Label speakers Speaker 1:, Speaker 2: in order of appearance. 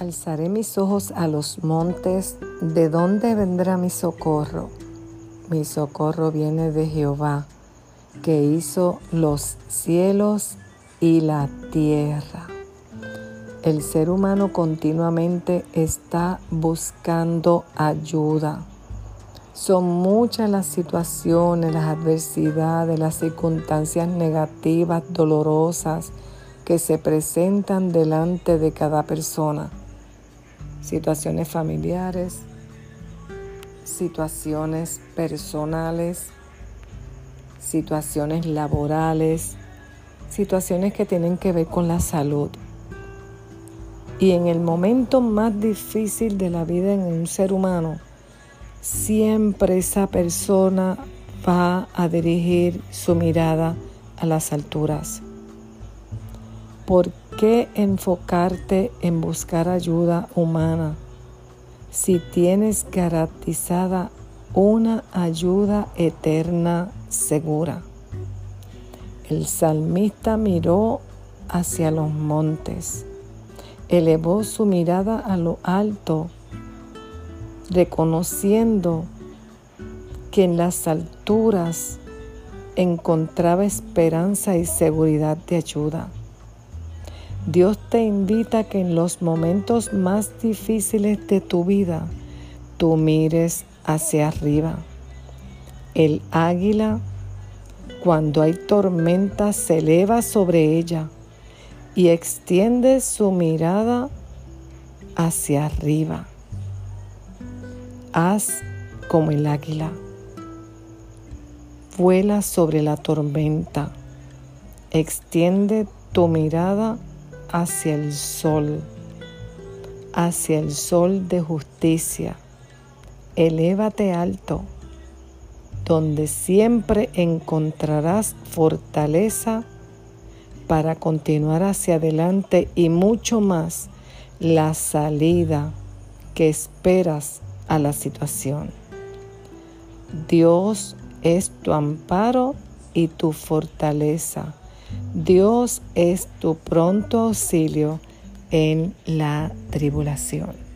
Speaker 1: Alzaré mis ojos a los montes, ¿de dónde vendrá mi socorro? Mi socorro viene de Jehová, que hizo los cielos y la tierra. El ser humano continuamente está buscando ayuda. Son muchas las situaciones, las adversidades, las circunstancias negativas, dolorosas que se presentan delante de cada persona situaciones familiares, situaciones personales, situaciones laborales, situaciones que tienen que ver con la salud. Y en el momento más difícil de la vida en un ser humano, siempre esa persona va a dirigir su mirada a las alturas. ¿Por qué enfocarte en buscar ayuda humana si tienes garantizada una ayuda eterna segura? El salmista miró hacia los montes, elevó su mirada a lo alto, reconociendo que en las alturas encontraba esperanza y seguridad de ayuda. Dios te invita a que en los momentos más difíciles de tu vida tú mires hacia arriba. El águila, cuando hay tormenta, se eleva sobre ella y extiende su mirada hacia arriba. Haz como el águila. Vuela sobre la tormenta. Extiende tu mirada hacia el sol, hacia el sol de justicia. Elévate alto, donde siempre encontrarás fortaleza para continuar hacia adelante y mucho más la salida que esperas a la situación. Dios es tu amparo y tu fortaleza Dios es tu pronto auxilio en la tribulación.